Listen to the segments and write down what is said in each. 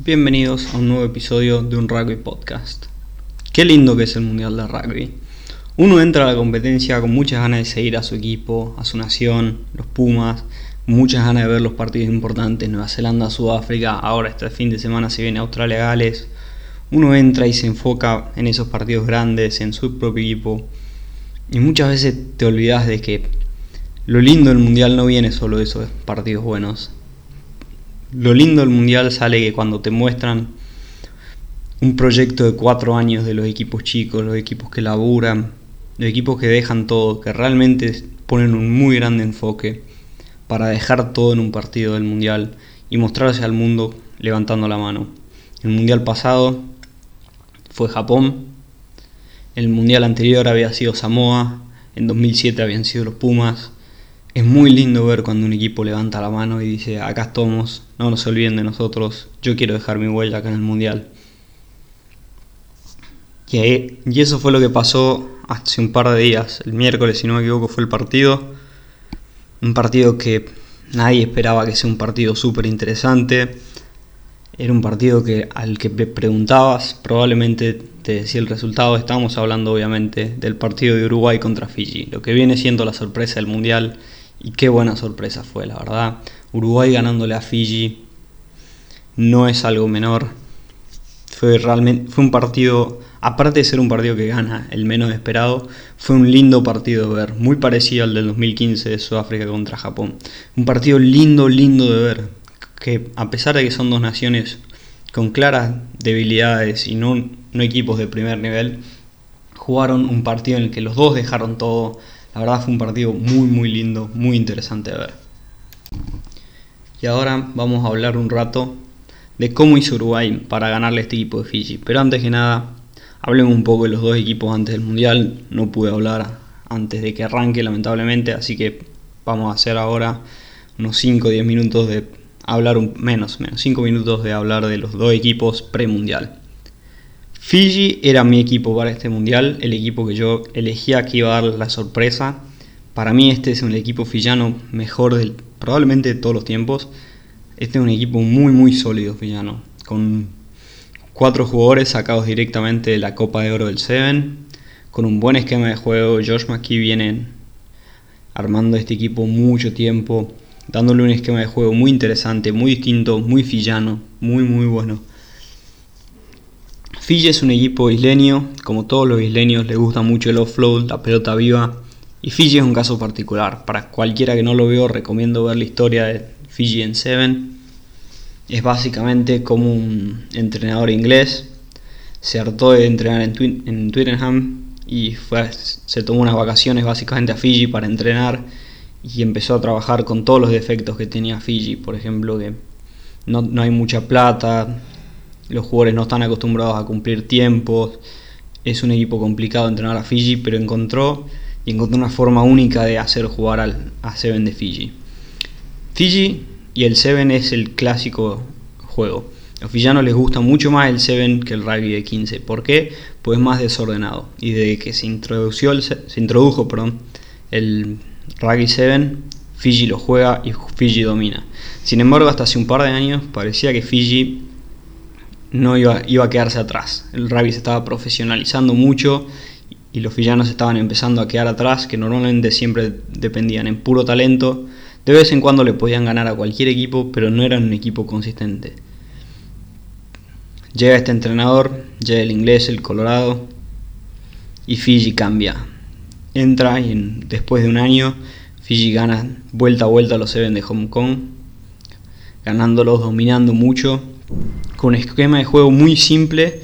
Bienvenidos a un nuevo episodio de un Rugby Podcast. Qué lindo que es el Mundial de Rugby. Uno entra a la competencia con muchas ganas de seguir a su equipo, a su nación, los Pumas, muchas ganas de ver los partidos importantes, Nueva Zelanda, Sudáfrica, ahora este fin de semana se viene Australia, Gales. Uno entra y se enfoca en esos partidos grandes, en su propio equipo. Y muchas veces te olvidas de que lo lindo del Mundial no viene solo de esos partidos buenos, lo lindo del mundial sale que cuando te muestran un proyecto de cuatro años de los equipos chicos, los equipos que laburan, los equipos que dejan todo, que realmente ponen un muy grande enfoque para dejar todo en un partido del mundial y mostrarse al mundo levantando la mano. El mundial pasado fue Japón, el mundial anterior había sido Samoa, en 2007 habían sido los Pumas, es muy lindo ver cuando un equipo levanta la mano y dice, acá estamos, no nos olviden de nosotros, yo quiero dejar mi huella acá en el Mundial. Y, eso fue lo que pasó hace un par de días, el miércoles si no me equivoco fue el partido, un partido que nadie esperaba que sea un partido súper interesante, era un partido que al que preguntabas probablemente te decía el resultado, estábamos hablando obviamente del partido de Uruguay contra Fiji, lo que viene siendo la sorpresa del Mundial y qué buena sorpresa fue, la verdad. Uruguay ganándole a Fiji no es algo menor. Fue realmente fue un partido, aparte de ser un partido que gana el menos esperado, fue un lindo partido de ver, muy parecido al del 2015 de Sudáfrica contra Japón. Un partido lindo, lindo de ver, que a pesar de que son dos naciones con claras debilidades y no, no equipos de primer nivel, jugaron un partido en el que los dos dejaron todo, la verdad fue un partido muy muy lindo, muy interesante de ver. Y ahora vamos a hablar un rato de cómo hizo Uruguay para ganarle este equipo de Fiji. Pero antes que nada, hablemos un poco de los dos equipos antes del Mundial. No pude hablar antes de que arranque lamentablemente, así que vamos a hacer ahora unos 5 o 10 minutos de hablar un, menos, menos 5 minutos de hablar de los dos equipos premundial. Fiji era mi equipo para este mundial, el equipo que yo elegía que iba a dar la sorpresa. Para mí este es un equipo fillano mejor del, probablemente de todos los tiempos. Este es un equipo muy muy sólido fillano, con cuatro jugadores sacados directamente de la Copa de Oro del Seven, con un buen esquema de juego. Josh McKee viene armando este equipo mucho tiempo, dándole un esquema de juego muy interesante, muy distinto, muy fillano, muy muy bueno. Fiji es un equipo isleño, como todos los isleños le gusta mucho el offload, la pelota viva, y Fiji es un caso particular. Para cualquiera que no lo veo, recomiendo ver la historia de Fiji en Seven. Es básicamente como un entrenador inglés, se hartó de entrenar en, en Twickenham y fue, se tomó unas vacaciones básicamente a Fiji para entrenar y empezó a trabajar con todos los defectos que tenía Fiji, por ejemplo que no, no hay mucha plata, los jugadores no están acostumbrados a cumplir tiempos, es un equipo complicado entrenar a Fiji, pero encontró y encontró una forma única de hacer jugar al, a Seven de Fiji. Fiji y el Seven es el clásico juego. A los fijianos les gusta mucho más el Seven que el rugby de 15. ¿Por qué? Pues es más desordenado. Y desde que se, introdució el, se introdujo perdón, el rugby 7, Fiji lo juega y Fiji domina. Sin embargo, hasta hace un par de años parecía que Fiji no iba, iba a quedarse atrás. El rugby se estaba profesionalizando mucho y los villanos estaban empezando a quedar atrás, que normalmente siempre dependían en puro talento. De vez en cuando le podían ganar a cualquier equipo, pero no eran un equipo consistente. Llega este entrenador, llega el inglés, el colorado, y Fiji cambia. Entra y después de un año Fiji gana vuelta a vuelta los Seven de Hong Kong, ganándolos, dominando mucho con un esquema de juego muy simple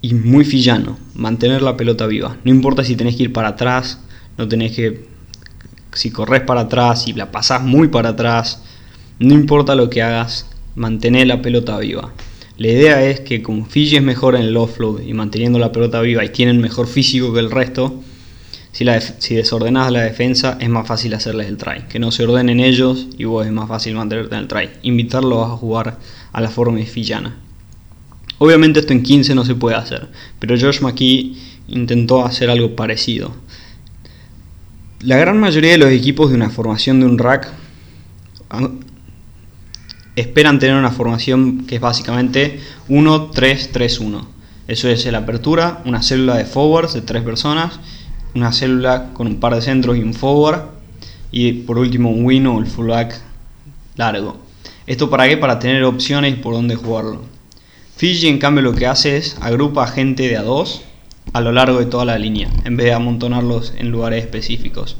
y muy fillano, mantener la pelota viva. No importa si tenés que ir para atrás, no tenés que si corres para atrás, si la pasás muy para atrás, no importa lo que hagas, mantener la pelota viva. La idea es que como Fiji es mejor en el offload y manteniendo la pelota viva y tienen mejor físico que el resto, si, la la defensa es más fácil hacerles el try. Que no se ordenen ellos y vos es más fácil mantenerte en el try. Invitarlos a jugar a la forma fillana. Obviamente esto en 15 no se puede hacer, pero Josh McKee intentó hacer algo parecido. La gran mayoría de los equipos de una formación de un rack esperan tener una formación que es básicamente 1-3-3-1. Eso es la apertura, una célula de forwards de tres personas, una célula con un par de centros y un forward, y por último un win o el fullback largo. ¿Esto para qué? Para tener opciones por dónde jugarlo. Fiji en cambio lo que hace es agrupa gente de a dos a lo largo de toda la línea, en vez de amontonarlos en lugares específicos.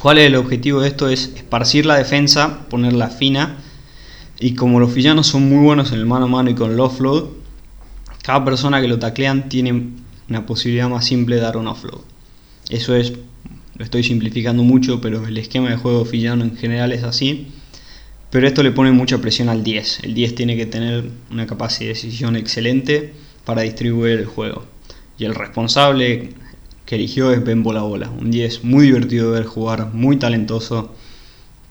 ¿Cuál es el objetivo de esto? Es esparcir la defensa, ponerla fina, y como los villanos son muy buenos en el mano a mano y con el offload, cada persona que lo taclean tiene una posibilidad más simple de dar un offload. Eso es, lo estoy simplificando mucho, pero el esquema de juego villano en general es así. Pero esto le pone mucha presión al 10. El 10 tiene que tener una capacidad de decisión excelente para distribuir el juego. Y el responsable que eligió es Ben Bola Bola. Un 10 muy divertido de ver jugar, muy talentoso,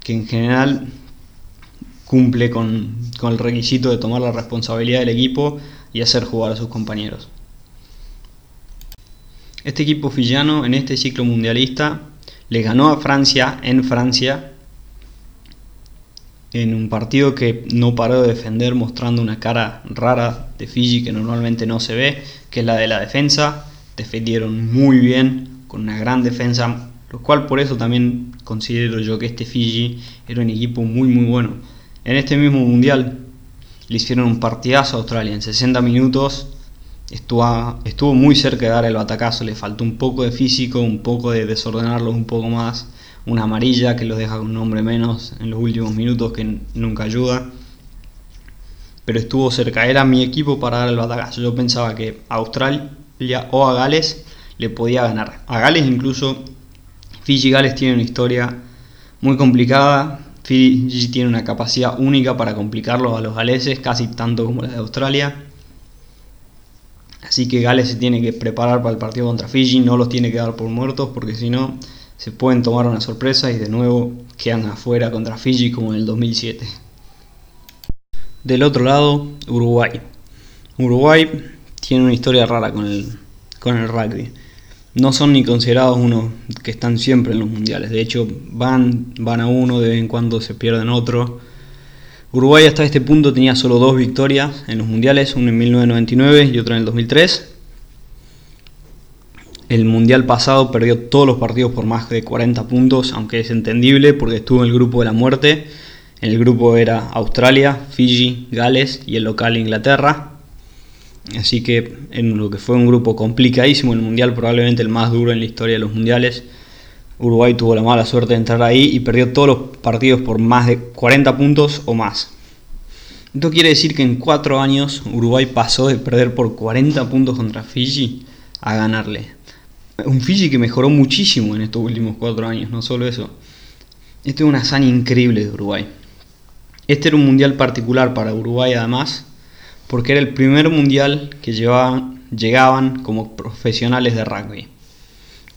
que en general cumple con, con el requisito de tomar la responsabilidad del equipo y hacer jugar a sus compañeros. Este equipo fillano en este ciclo mundialista le ganó a Francia en Francia en un partido que no paró de defender mostrando una cara rara de Fiji que normalmente no se ve, que es la de la defensa. Defendieron muy bien, con una gran defensa, lo cual por eso también considero yo que este Fiji era un equipo muy muy bueno. En este mismo mundial le hicieron un partidazo a Australia en 60 minutos. Estuvo, muy cerca de dar el batacazo, le faltó un poco de físico, un poco de desordenarlos un poco más una amarilla que los deja con un hombre menos en los últimos minutos que nunca ayuda. Pero estuvo cerca, era mi equipo para dar el batacazo. Yo pensaba que a Australia o a Gales le podía ganar. A Gales incluso, Fiji y Gales tienen una historia muy complicada. Fiji tiene una capacidad única para complicarlos a los galeses, casi tanto como la de Australia. Así que Gales se tiene que preparar para el partido contra Fiji, no los tiene que dar por muertos porque si no se pueden tomar una sorpresa y de nuevo quedan afuera contra Fiji como en el 2007. Del otro lado, Uruguay. Uruguay tiene una historia rara con el, con el rugby. No son ni considerados unos que están siempre en los mundiales. De hecho, van, van a uno, de vez en cuando se pierden otro. Uruguay hasta este punto tenía solo dos victorias en los mundiales, una en 1999 y otra en el 2003. El mundial pasado perdió todos los partidos por más de 40 puntos, aunque es entendible porque estuvo en el grupo de la muerte. El grupo era Australia, Fiji, Gales y el local Inglaterra. Así que en lo que fue un grupo complicadísimo, el mundial probablemente el más duro en la historia de los mundiales, Uruguay tuvo la mala suerte de entrar ahí y perdió todos los partidos por más de 40 puntos o más. Esto quiere decir que en 4 años Uruguay pasó de perder por 40 puntos contra Fiji a ganarle. Un Fiji que mejoró muchísimo en estos últimos cuatro años, no solo eso. Esto es una hazaña increíble de Uruguay. Este era un mundial particular para Uruguay además, porque era el primer mundial que llegaban como profesionales de rugby.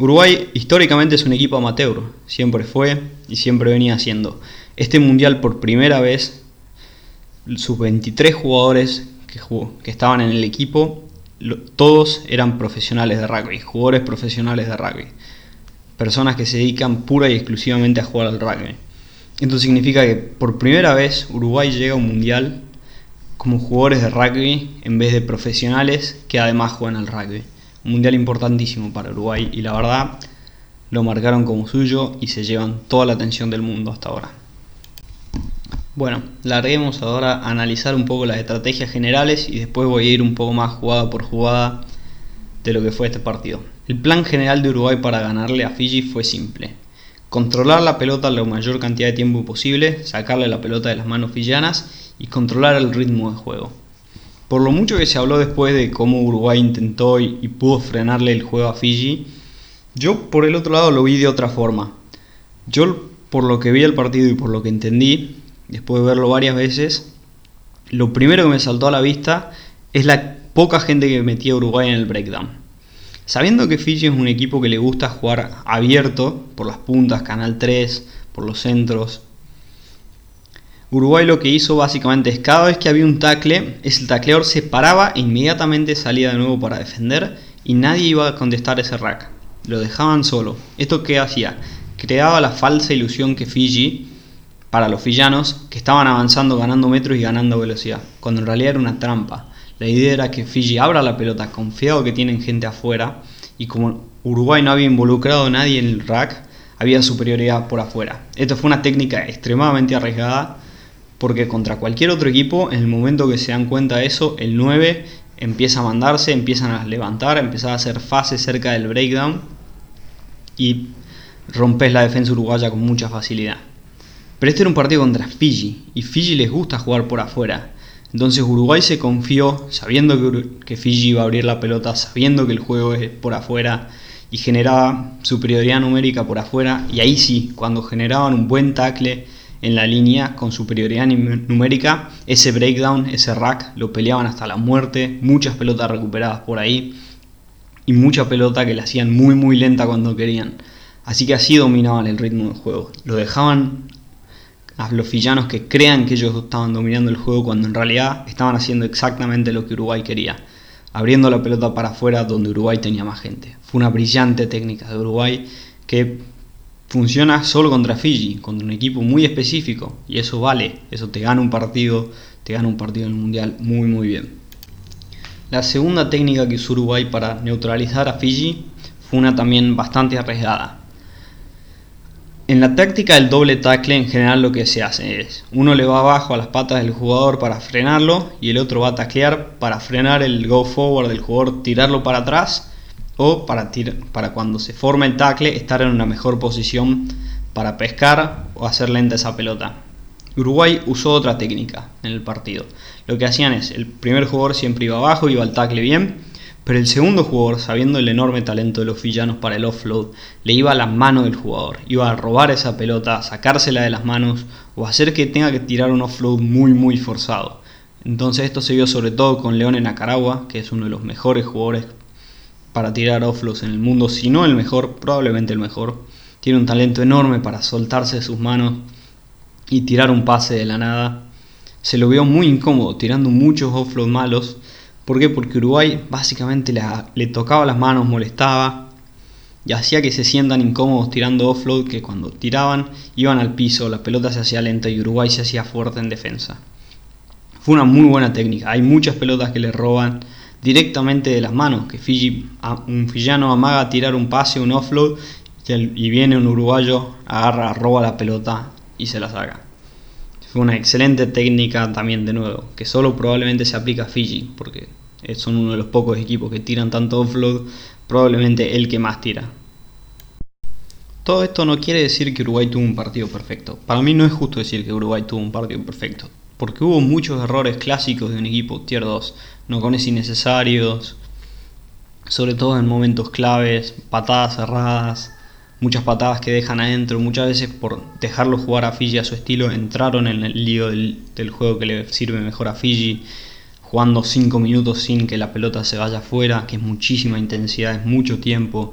Uruguay históricamente es un equipo amateur, siempre fue y siempre venía siendo. Este mundial por primera vez, sus 23 jugadores que, estaban en el equipo todos eran profesionales de rugby, jugadores profesionales de rugby, personas que se dedican pura y exclusivamente a jugar al rugby. Esto significa que por primera vez Uruguay llega a un mundial como jugadores de rugby en vez de profesionales que además juegan al rugby. Un mundial importantísimo para Uruguay y la verdad lo marcaron como suyo y se llevan toda la atención del mundo hasta ahora. Bueno, larguemos ahora a analizar un poco las estrategias generales y después voy a ir un poco más jugada por jugada de lo que fue este partido. El plan general de Uruguay para ganarle a Fiji fue simple. Controlar la pelota la mayor cantidad de tiempo posible, sacarle la pelota de las manos fillanas y controlar el ritmo de juego. Por lo mucho que se habló después de cómo Uruguay intentó y, pudo frenarle el juego a Fiji, yo por el otro lado lo vi de otra forma. Yo por lo que vi el partido y por lo que entendí, después de verlo varias veces, lo primero que me saltó a la vista es la poca gente que metía a Uruguay en el breakdown. Sabiendo que Fiji es un equipo que le gusta jugar abierto, por las puntas, canal 3, por los centros, Uruguay lo que hizo básicamente es cada vez que había un tackle, el tacleador se paraba e inmediatamente salía de nuevo para defender y nadie iba a contestar ese rack. Lo dejaban solo. ¿Esto qué hacía? Creaba la falsa ilusión que Fiji para los villanos que estaban avanzando, ganando metros y ganando velocidad, cuando en realidad era una trampa. La idea era que Fiji abra la pelota confiado que tienen gente afuera y como Uruguay no había involucrado a nadie en el rack, había superioridad por afuera. Esto fue una técnica extremadamente arriesgada porque contra cualquier otro equipo, en el momento que se dan cuenta de eso, el 9 empieza a mandarse, empiezan a levantar, empieza a hacer fases cerca del breakdown y rompes la defensa uruguaya con mucha facilidad. Pero este era un partido contra Fiji y Fiji les gusta jugar por afuera. Entonces Uruguay se confió, sabiendo que, Fiji iba a abrir la pelota, sabiendo que el juego es por afuera y generaba superioridad numérica por afuera. Y ahí sí, cuando generaban un buen tackle en la línea con superioridad numérica, ese breakdown, ese rack, lo peleaban hasta la muerte. Muchas pelotas recuperadas por ahí y mucha pelota que la hacían muy muy lenta cuando querían. Así que así dominaban el ritmo del juego. Lo dejaban a los villanos que crean que ellos estaban dominando el juego cuando en realidad estaban haciendo exactamente lo que Uruguay quería, abriendo la pelota para afuera donde Uruguay tenía más gente. Fue una brillante técnica de Uruguay que funciona solo contra Fiji, contra un equipo muy específico y eso vale, eso te gana un partido, te gana un partido en el mundial muy muy bien. La segunda técnica que usó Uruguay para neutralizar a Fiji fue una también bastante arriesgada. En la táctica del doble tackle en general lo que se hace es, uno le va abajo a las patas del jugador para frenarlo y el otro va a taclear para frenar el go forward del jugador, tirarlo para atrás o para, para cuando se forma el tackle estar en una mejor posición para pescar o hacer lenta esa pelota. Uruguay usó otra técnica en el partido. Lo que hacían es, el primer jugador siempre iba abajo, iba al tackle bien, pero el segundo jugador, sabiendo el enorme talento de los villanos para el offload, le iba a la mano del jugador, iba a robar esa pelota, sacársela de las manos o hacer que tenga que tirar un offload muy muy forzado. Entonces esto se vio sobre todo con León en Acaragua, que es uno de los mejores jugadores para tirar offloads en el mundo, si no el mejor, probablemente el mejor. Tiene un talento enorme para soltarse de sus manos y tirar un pase de la nada. Se lo vio muy incómodo, tirando muchos offloads malos ¿Por qué? Porque Uruguay básicamente le tocaba las manos, molestaba y hacía que se sientan incómodos tirando offload que cuando tiraban iban al piso, la pelota se hacía lenta y Uruguay se hacía fuerte en defensa. Fue una muy buena técnica. Hay muchas pelotas que le roban directamente de las manos, que Fiji, un fillano amaga tirar un pase, un offload y viene un uruguayo, agarra, roba la pelota y se la saca. Fue una excelente técnica también de nuevo, que solo probablemente se aplica a Fiji, porque son uno de los pocos equipos que tiran tanto offload, probablemente el que más tira. Todo esto no quiere decir que Uruguay tuvo un partido perfecto. Para mí no es justo decir que Uruguay tuvo un partido perfecto, porque hubo muchos errores clásicos de un equipo tier 2, no con innecesarios, sobre todo en momentos claves, patadas cerradas, muchas patadas que dejan adentro, muchas veces por dejarlo jugar a Fiji a su estilo, entraron en el lío del, del juego que le sirve mejor a Fiji jugando 5 minutos sin que la pelota se vaya afuera, que es muchísima intensidad, es mucho tiempo.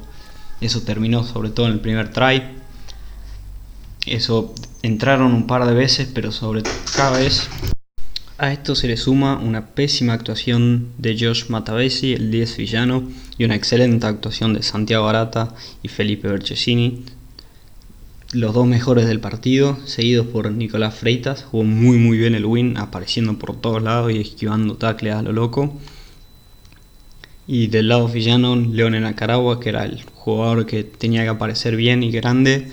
Eso terminó sobre todo en el primer try. Eso entraron un par de veces, pero sobre cada vez a esto se le suma una pésima actuación de Josh Matavesi, el 10 villano, y una excelente actuación de Santiago Arata y Felipe Berchesini, los dos mejores del partido, seguidos por Nicolás Freitas. Jugó muy muy bien el win, apareciendo por todos lados y esquivando tacles a lo loco. Y del lado villano, León en Acaragua, que era el jugador que tenía que aparecer bien y grande.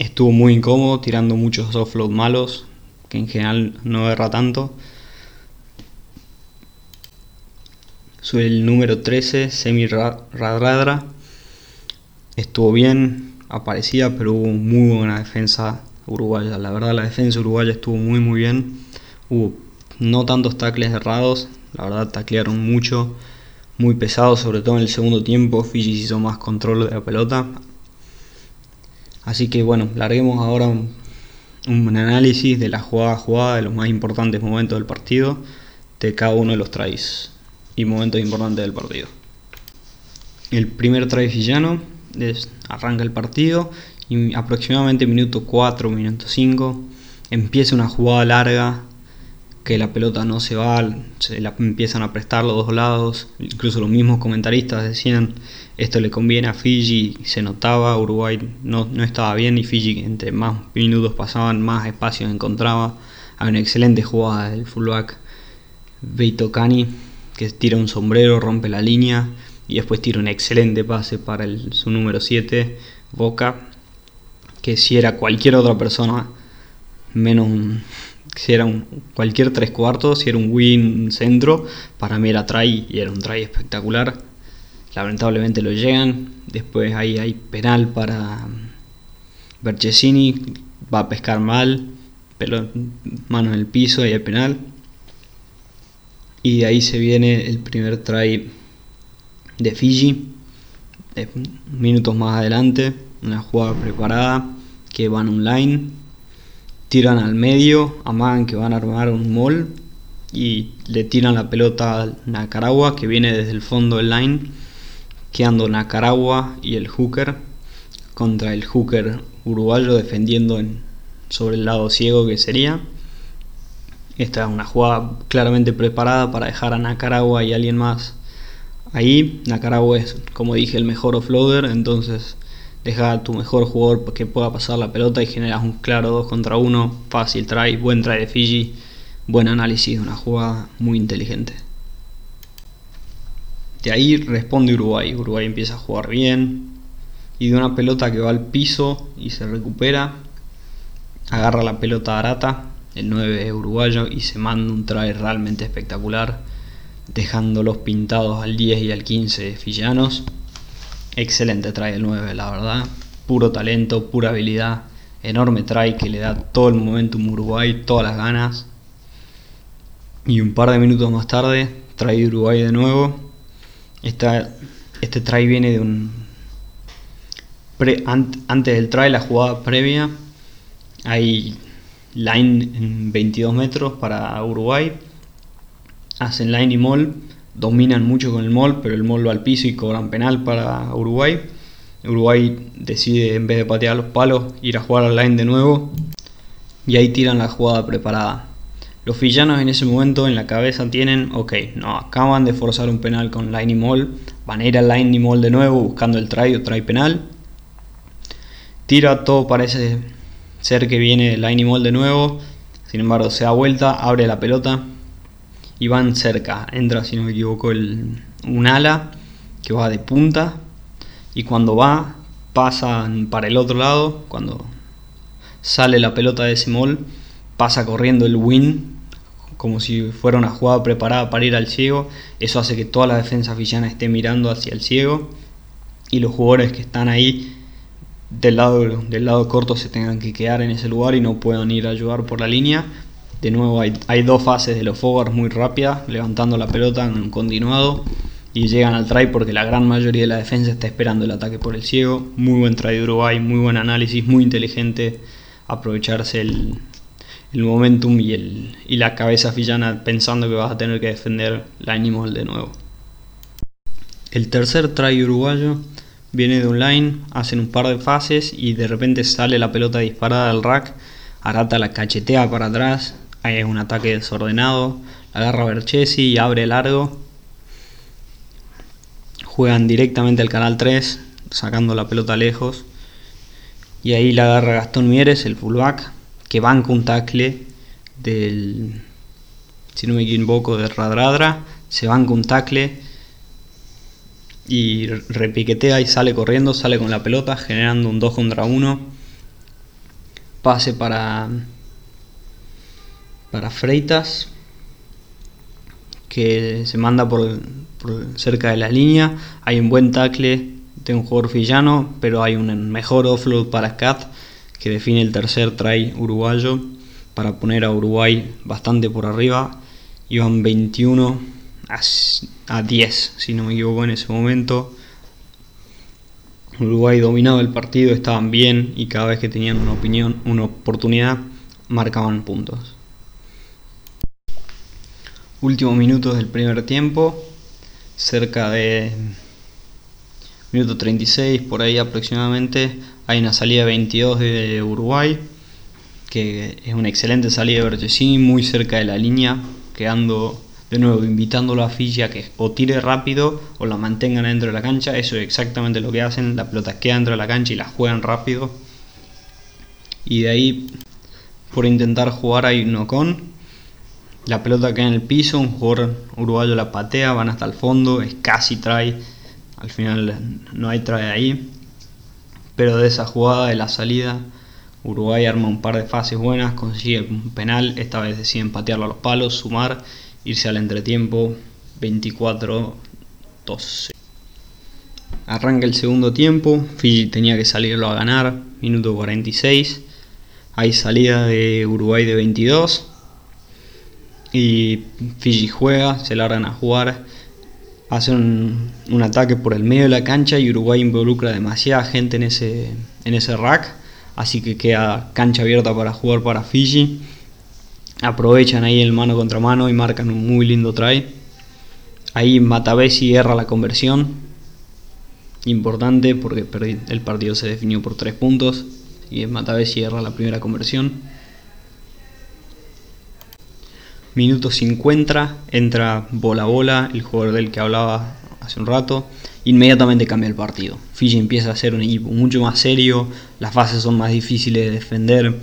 Estuvo muy incómodo, tirando muchos offload malos, que en general no erra tanto. Soy el número 13, Semi Radradra. Estuvo bien, aparecía, pero hubo muy buena defensa uruguaya. La verdad, la defensa uruguaya estuvo muy, muy bien. Hubo no tantos tacles errados, la verdad, taclearon mucho, muy pesado, sobre todo en el segundo tiempo. Fiji hizo más control de la pelota. Así que bueno, larguemos ahora un, análisis de la jugada a jugada, de los más importantes momentos del partido, de cada uno de los tries y momentos importantes del partido. El primer try villano arranca el partido y aproximadamente minuto 4, minuto 5 empieza una jugada larga que la pelota no se va, se la empiezan a prestar los dos lados, incluso los mismos comentaristas decían esto le conviene a Fiji, se notaba, Uruguay no, no estaba bien y Fiji entre más minutos pasaban, más espacios encontraba, hay una excelente jugada del fullback Beito Cani que tira un sombrero, rompe la línea y después tira un excelente pase para su número 7, Boca, que si era cualquier otra persona, menos un, si era un, cualquier tres cuartos, si era un win centro, para mí era try y era un try espectacular. Lamentablemente lo llegan, después ahí hay penal para Berchesini, va a pescar mal, pero mano en el piso y el penal. Y ahí se viene el primer try de Fiji, minutos más adelante, una jugada preparada que van online, tiran al medio, amagan que van a armar un mall y le tiran la pelota a Nacaragua que viene desde el fondo del line, quedando Nacaragua y el hooker contra el hooker uruguayo defendiendo en, sobre el lado ciego que sería. Esta es una jugada claramente preparada para dejar a Nacaragua y alguien más ahí. Nacaragua es, como dije, el mejor offloader, entonces deja tu mejor jugador que pueda pasar la pelota y generas un claro 2 contra 1, fácil try, buen try de Fiji, buen análisis, una jugada muy inteligente. De ahí responde Uruguay, Uruguay empieza a jugar bien y de una pelota que va al piso y se recupera, agarra la pelota Arata, el 9 uruguayo, y se manda un try realmente espectacular, dejándolos pintados al 10 y al 15 fillanos Excelente try el 9, la verdad. Puro talento, pura habilidad. Enorme try que le da todo el momentum Uruguay, todas las ganas. Y un par de minutos más tarde, try Uruguay de nuevo. Esta, este try viene de un... antes del try, la jugada previa, hay line en 22 metros para Uruguay. Hacen line y mall dominan mucho con el mall, pero el mall va al piso y cobran penal para Uruguay. Uruguay decide, en vez de patear los palos, ir a jugar al line de nuevo. Y ahí tiran la jugada preparada. Los villanos en ese momento en la cabeza tienen, ok, no, acaban de forzar un penal con line y mall. Van a ir al line y mall de nuevo buscando el try o try penal. Tira, todo parece ser que viene line y mall de nuevo. Sin embargo, se da vuelta, abre la pelota, y van cerca. Entra, si no me equivoco, el, un ala que va de punta y cuando va pasan para el otro lado, cuando sale la pelota de ese mall, pasa corriendo el win como si fuera una jugada preparada para ir al ciego. Eso hace que toda la defensa villana esté mirando hacia el ciego y los jugadores que están ahí del lado, del lado corto se tengan que quedar en ese lugar y no puedan ir a ayudar por la línea de nuevo hay, dos fases de los forwards muy rápidas, levantando la pelota en continuado y llegan al try porque la gran mayoría de la defensa está esperando el ataque por el ciego. Muy buen try Uruguay, muy buen análisis, muy inteligente aprovecharse el, el momentum y, el, y la cabeza fillana pensando que vas a tener que defender la animal de nuevo. El tercer try uruguayo viene de un line, hacen un par de fases y de repente sale la pelota disparada al rack, Arata la cachetea para atrás, hay un ataque desordenado. Agarra Berchesi y abre largo. Juegan directamente al canal 3, sacando la pelota lejos. Y ahí la agarra Gastón Mieres, el fullback, que banca un tackle del. Si no me equivoco, de Radradra. Se banca un tackle y repiquetea y sale corriendo, sale con la pelota, generando un 2 contra 1. Pase para para Freitas que se manda por, cerca de la línea. Hay un buen tackle de un jugador fillano, pero hay un mejor offload para Cat que define el tercer try uruguayo para poner a Uruguay bastante por arriba. Iban 21 a, 10, si no me equivoco en ese momento. Uruguay dominaba el partido, estaban bien y cada vez que tenían una opinión, una oportunidad, marcaban puntos. Últimos minutos del primer tiempo, cerca de minuto 36 por ahí aproximadamente, hay una salida 22 de Uruguay que es una excelente salida de Berchesini, muy cerca de la línea, quedando de nuevo invitándolo a Fiji a que o tire rápido o la mantengan dentro de la cancha. Eso es exactamente lo que hacen. La pelota queda dentro de la cancha y la juegan rápido. Y de ahí, por intentar jugar hay uno con. La pelota queda en el piso, un jugador uruguayo la patea, van hasta el fondo, es casi trae. Al final no hay trae ahí. Pero de esa jugada, de la salida, Uruguay arma un par de fases buenas, consigue un penal, esta vez deciden patearlo a los palos, sumar irse al entretiempo 24-12. Arranca el segundo tiempo, Fiji tenía que salirlo a ganar, minuto 46. Hay salida de Uruguay de 22. Y Fiji juega, se largan a jugar. Hacen un, ataque por el medio de la cancha y Uruguay involucra demasiada gente en ese, en ese rack. Así que queda cancha abierta para jugar para Fiji aprovechan ahí el mano contra mano y marcan un muy lindo try. Ahí Matavesi erra la conversión. Importante porque el partido se definió por tres puntos. Y Matavesi erra la primera conversión. Minuto 50, entra Bola Bola, el jugador del que hablaba hace un rato. Inmediatamente cambia el partido. Fiji empieza a ser un equipo mucho más serio, las fases son más difíciles de defender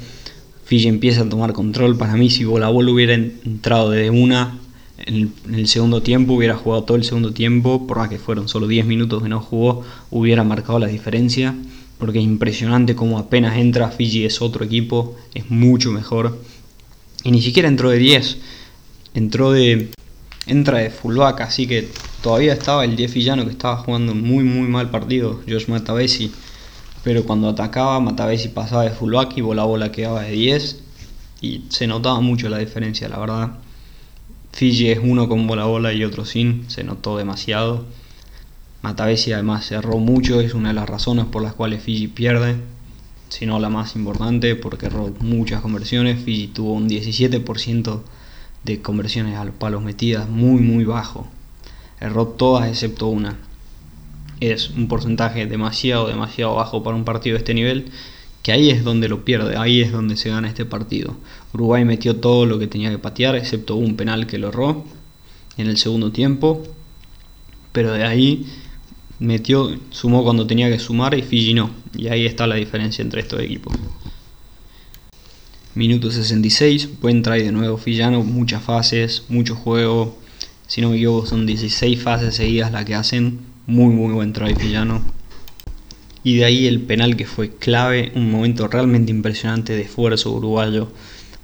Fiji empieza a tomar control. Para mí, si Bola hubiera entrado de una en el, segundo tiempo, hubiera jugado todo el segundo tiempo, por más que fueron solo 10 minutos que no jugó, hubiera marcado la diferencia. Porque es impresionante como apenas entra, Fiji es otro equipo, es mucho mejor. Y ni siquiera entró de 10, entró de. entra de fullback, así que todavía estaba el 10 villano que estaba jugando muy muy mal partido, Josh Matavesi pero cuando atacaba Matavesi pasaba de fullback y bola bola quedaba de 10 y se notaba mucho la diferencia, la verdad. Fiji es uno con bola bola y otro sin, se notó demasiado. Matavesi además erró mucho, es una de las razones por las cuales Fiji pierde, si no la más importante, porque erró muchas conversiones. Fiji tuvo un 17% de conversiones a los palos metidas, muy muy bajo. Erró todas excepto una es un porcentaje demasiado, demasiado bajo para un partido de este nivel, que ahí es donde lo pierde, ahí es donde se gana este partido. Uruguay metió todo lo que tenía que patear, excepto un penal que lo erró en el segundo tiempo, pero de ahí metió, sumó cuando tenía que sumar y Fiji no, y ahí está la diferencia entre estos equipos. Minuto 66, buen try de nuevo Fillano, muchas fases, mucho juego, si no me equivoco son 16 fases seguidas las que hacen, muy, muy buen try Villano. Y de ahí el penal que fue clave, un momento realmente impresionante de esfuerzo uruguayo.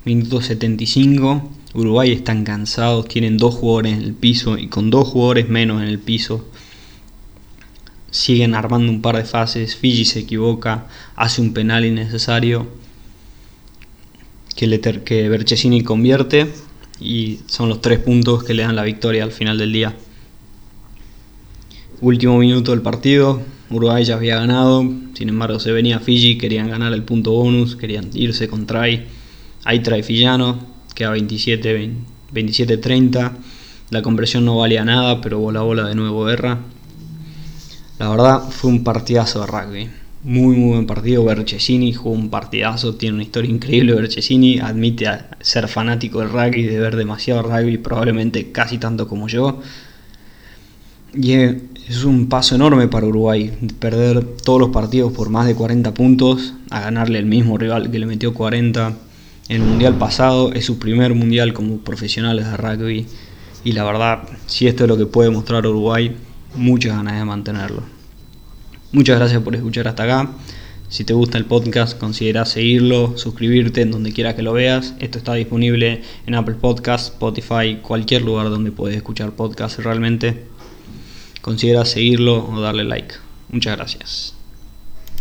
Minuto 75, Uruguay están cansados, tienen dos jugadores en el piso y con dos jugadores menos en el piso siguen armando un par de fases, Fiji se equivoca, hace un penal innecesario que, Berchesini convierte y son los tres puntos que le dan la victoria al final del día. Último minuto del partido, Uruguay ya había ganado, sin embargo se venía Fiji, querían ganar el punto bonus, querían irse con try. Ahí trae Fillano, queda 27-30. La conversión no valía nada, pero bola bola de nuevo guerra. La verdad fue un partidazo de rugby. Muy muy buen partido. Berchesini jugó un partidazo, tiene una historia increíble. Berchesini admite ser fanático del rugby, de ver demasiado rugby, probablemente casi tanto como yo. Y es un paso enorme para Uruguay, perder todos los partidos por más de 40 puntos, a ganarle el mismo rival que le metió 40 en el Mundial pasado, es su primer Mundial como profesionales de rugby y la verdad, si esto es lo que puede mostrar Uruguay, muchas ganas de mantenerlo. Muchas gracias por escuchar hasta acá. Si te gusta el podcast, considera seguirlo, suscribirte en donde quiera que lo veas. Esto está disponible en Apple Podcasts, Spotify, cualquier lugar donde puedes escuchar podcasts realmente considera seguirlo o darle like. Muchas gracias.